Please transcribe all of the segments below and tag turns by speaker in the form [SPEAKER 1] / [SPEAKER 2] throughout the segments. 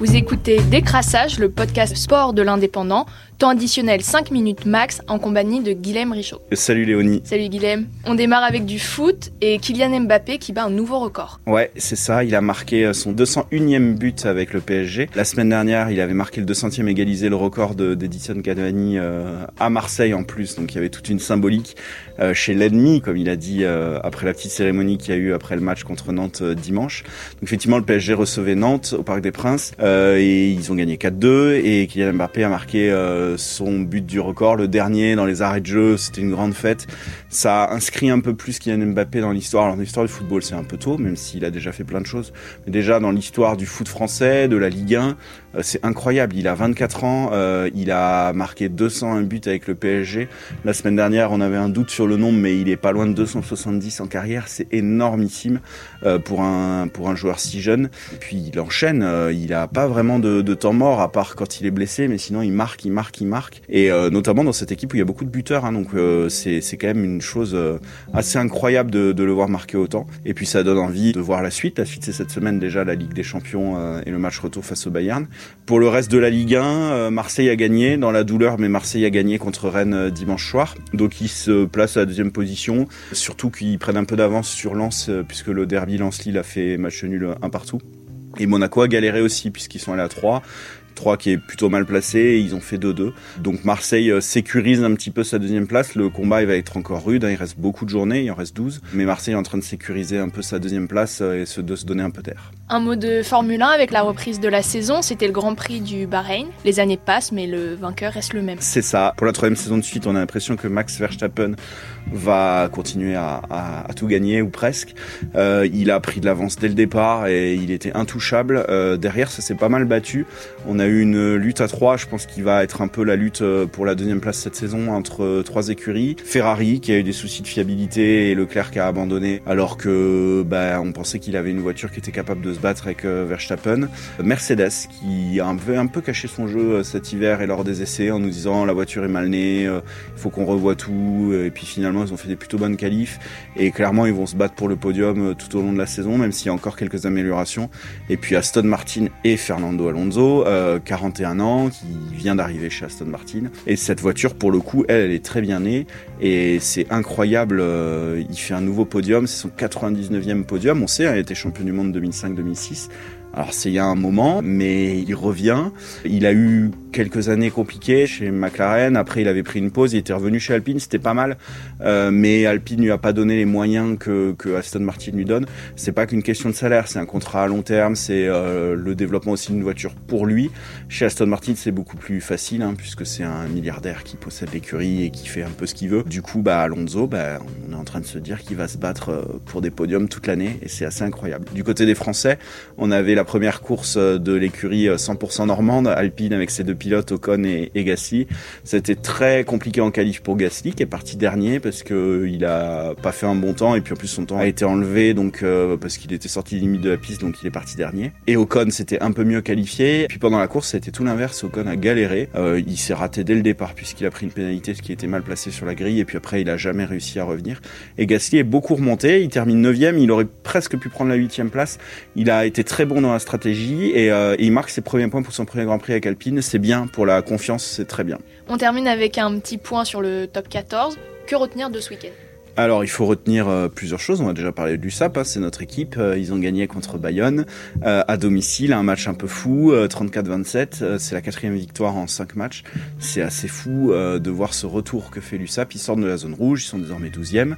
[SPEAKER 1] Vous écoutez Décrassage, le podcast sport de l'indépendant, temps additionnel 5 minutes max en compagnie de Guilhem Richaud.
[SPEAKER 2] Salut Léonie.
[SPEAKER 1] Salut Guilhem. On démarre avec du foot et Kylian Mbappé qui bat un nouveau record.
[SPEAKER 2] Ouais, c'est ça, il a marqué son 201e but avec le PSG. La semaine dernière, il avait marqué le 200e égalisé le record d'Edison Cavani euh, à Marseille en plus, donc il y avait toute une symbolique euh, chez l'ennemi, comme il a dit euh, après la petite cérémonie qu'il y a eu après le match contre Nantes dimanche. Donc effectivement, le PSG recevait Nantes au Parc des Princes et ils ont gagné 4-2 et Kylian Mbappé a marqué son but du record, le dernier dans les arrêts de jeu, c'était une grande fête. Ça inscrit un peu plus Kylian Mbappé dans l'histoire. Alors dans l'histoire du football, c'est un peu tôt, même s'il a déjà fait plein de choses. Mais déjà dans l'histoire du foot français, de la Ligue 1, euh, c'est incroyable. Il a 24 ans, euh, il a marqué 201 buts avec le PSG. La semaine dernière, on avait un doute sur le nombre, mais il est pas loin de 270 en carrière. C'est énormissime euh, pour un pour un joueur si jeune. Puis il enchaîne. il a pas vraiment de, temps mort à part quand il est blessé, mais sinon il marque, il marque, marque. Et notamment dans cette équipe où il y a beaucoup de buteurs. Hein, donc c'est c'est quand même une chose assez incroyable de, le voir marquer autant. Et puis ça donne envie de voir la suite. La suite c'est cette semaine déjà la Ligue des Champions et le match retour face au Bayern. Pour le reste de la Ligue 1, euh, Marseille a gagné dans la douleur, mais Marseille a gagné contre Rennes euh, dimanche soir. Donc ils se placent à la deuxième position. Surtout qu'ils prennent un peu d'avance sur Lens, euh, puisque le derby Lens-Lille a fait match nul un partout. Et Monaco a galéré aussi puisqu'ils sont allés à 3. 3 qui est plutôt mal placé, et ils ont fait 2-2. Donc Marseille euh, sécurise un petit peu sa deuxième place, le combat il va être encore rude, hein. il reste beaucoup de journées, il en reste 12, mais Marseille est en train de sécuriser un peu sa deuxième place euh, et de se donner un peu d'air.
[SPEAKER 1] Un mot de Formule 1 avec la reprise de la saison, c'était le Grand Prix du Bahreïn. Les années passent, mais le vainqueur reste le même.
[SPEAKER 2] C'est ça. Pour la troisième saison de suite, on a l'impression que Max Verstappen va continuer à, tout gagner ou presque. Euh, il a pris de l'avance dès le départ et il était intouchable. derrière, ça s'est pas mal battu. On a une lutte à trois. Je pense qu'il va être un peu la lutte euh, pour la deuxième place cette saison entre euh, trois écuries. Ferrari qui a eu des soucis de fiabilité et Leclerc qui a abandonné alors que bah, on pensait qu'il avait une voiture qui était capable de se battre avec euh, Verstappen. Mercedes qui a un peu, un peu caché son jeu cet hiver et lors des essais en nous disant la voiture est mal née, il faut qu'on revoie tout. Et puis finalement ils ont fait des plutôt bonnes qualifs et clairement ils vont se battre pour le podium tout au long de la saison même s'il y a encore quelques améliorations. Et puis Aston Martin et Fernando Alonso 41 ans, qui vient d'arriver chez Aston Martin. Et cette voiture, pour le coup, elle, est très bien née. Et c'est incroyable. Euh, il fait un nouveau podium. C'est son 99e podium. On sait, hein, il était champion du monde 2005-2006. Alors c'est il y a un moment, mais il revient. Il a eu quelques années compliquées chez McLaren. Après, il avait pris une pause. Il était revenu chez Alpine. C'était pas mal, euh, mais Alpine lui a pas donné les moyens que, que Aston Martin lui donne. C'est pas qu'une question de salaire. C'est un contrat à long terme. C'est euh, le développement aussi d'une voiture pour lui. Chez Aston Martin, c'est beaucoup plus facile hein, puisque c'est un milliardaire qui possède l'écurie et qui fait un peu ce qu'il veut. Du coup, bah Alonso, bah, train de se dire qu'il va se battre euh, pour des podiums toute l'année et c'est assez incroyable. Du côté des Français, on avait la première course de l'écurie 100% normande, Alpine avec ses deux pilotes Ocon et, et Gasly. C'était très compliqué en qualif pour Gasly qui est parti dernier parce que il a pas fait un bon temps et puis en plus son temps a été enlevé donc euh, parce qu'il était sorti limite de la piste donc il est parti dernier. Et Ocon s'était un peu mieux qualifié. Puis pendant la course c'était tout l'inverse. Ocon a galéré. Euh, il s'est raté dès le départ puisqu'il a pris une pénalité ce qui était mal placé sur la grille et puis après il a jamais réussi à revenir. Et Gasly est beaucoup remonté. Il termine 9 Il aurait presque pu prendre la 8 place. Il a été très bon dans la stratégie euh, et, il marque ses premiers points pour son premier Grand Prix avec Alpine. C'est bien pour la confiance, c'est très bien.
[SPEAKER 1] On termine avec un petit point sur le top 14. Que retenir de ce week-end?
[SPEAKER 2] Alors, il faut retenir euh, plusieurs choses. On a déjà parlé du SAP, hein, c'est notre équipe. Euh, ils ont gagné contre Bayonne à domicile, un match un peu fou, 34-27. c'est la quatrième victoire en cinq matchs. C'est assez fou de voir ce retour que fait l'USAP. Ils sortent de la zone rouge, ils sont désormais 12e.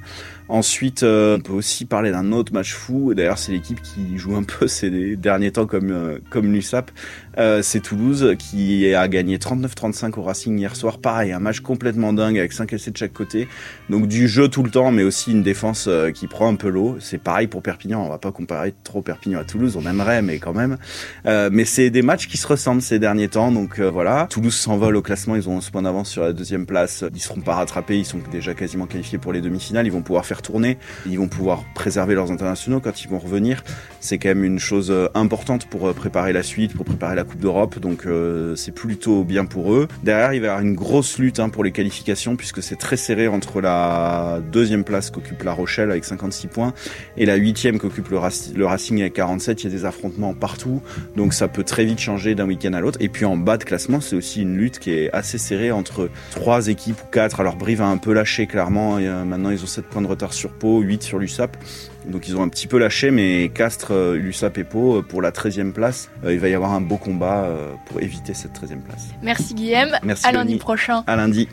[SPEAKER 2] Ensuite, euh, on peut aussi parler d'un autre match fou. D'ailleurs, c'est l'équipe qui joue un peu ces derniers temps comme euh, comme l'USAP. Euh, c'est Toulouse qui a gagné 39-35 au Racing hier soir. Pareil, un match complètement dingue avec 5 essais de chaque côté. Donc du jeu tout le temps, mais aussi une défense qui prend un peu l'eau. C'est pareil pour Perpignan. On va pas comparer trop Perpignan à Toulouse. On aimerait, mais quand même. mais c'est des matchs qui se ressemblent ces derniers temps. Donc voilà. Toulouse s'envole au classement. Ils ont 11 points d'avance sur la deuxième place. Ils seront pas rattrapés. Ils sont déjà quasiment qualifiés pour les demi-finales. Ils vont pouvoir faire tourner. Ils vont pouvoir préserver leurs internationaux quand ils vont revenir. C'est quand même une chose euh, importante pour euh, préparer la suite, pour préparer la Coupe d'Europe. Donc euh, c'est plutôt bien pour eux. Derrière, il va y avoir une grosse lutte hein, pour les qualifications puisque c'est très serré entre la deuxième place qu'occupe La Rochelle avec 56 points et la huitième qu'occupe le, le Racing avec 47. Il y a des affrontements partout, donc ça peut très vite changer d'un week-end à l'autre. Et puis en bas de classement, c'est aussi une lutte qui est assez serrée entre trois équipes ou quatre. Alors Brive a un peu lâché clairement. maintenant, ils ont 7 points de retard sur Pau, 8 sur l'USAP. Donc ils ont un petit peu lâché, mais Castres, euh, l'USAP et Pau euh, pour la 13e place. Euh, il va y avoir un beau combat pour éviter cette 13e place.
[SPEAKER 1] Merci Guillaume.
[SPEAKER 2] Merci
[SPEAKER 1] à lundi prochain.
[SPEAKER 2] À lundi.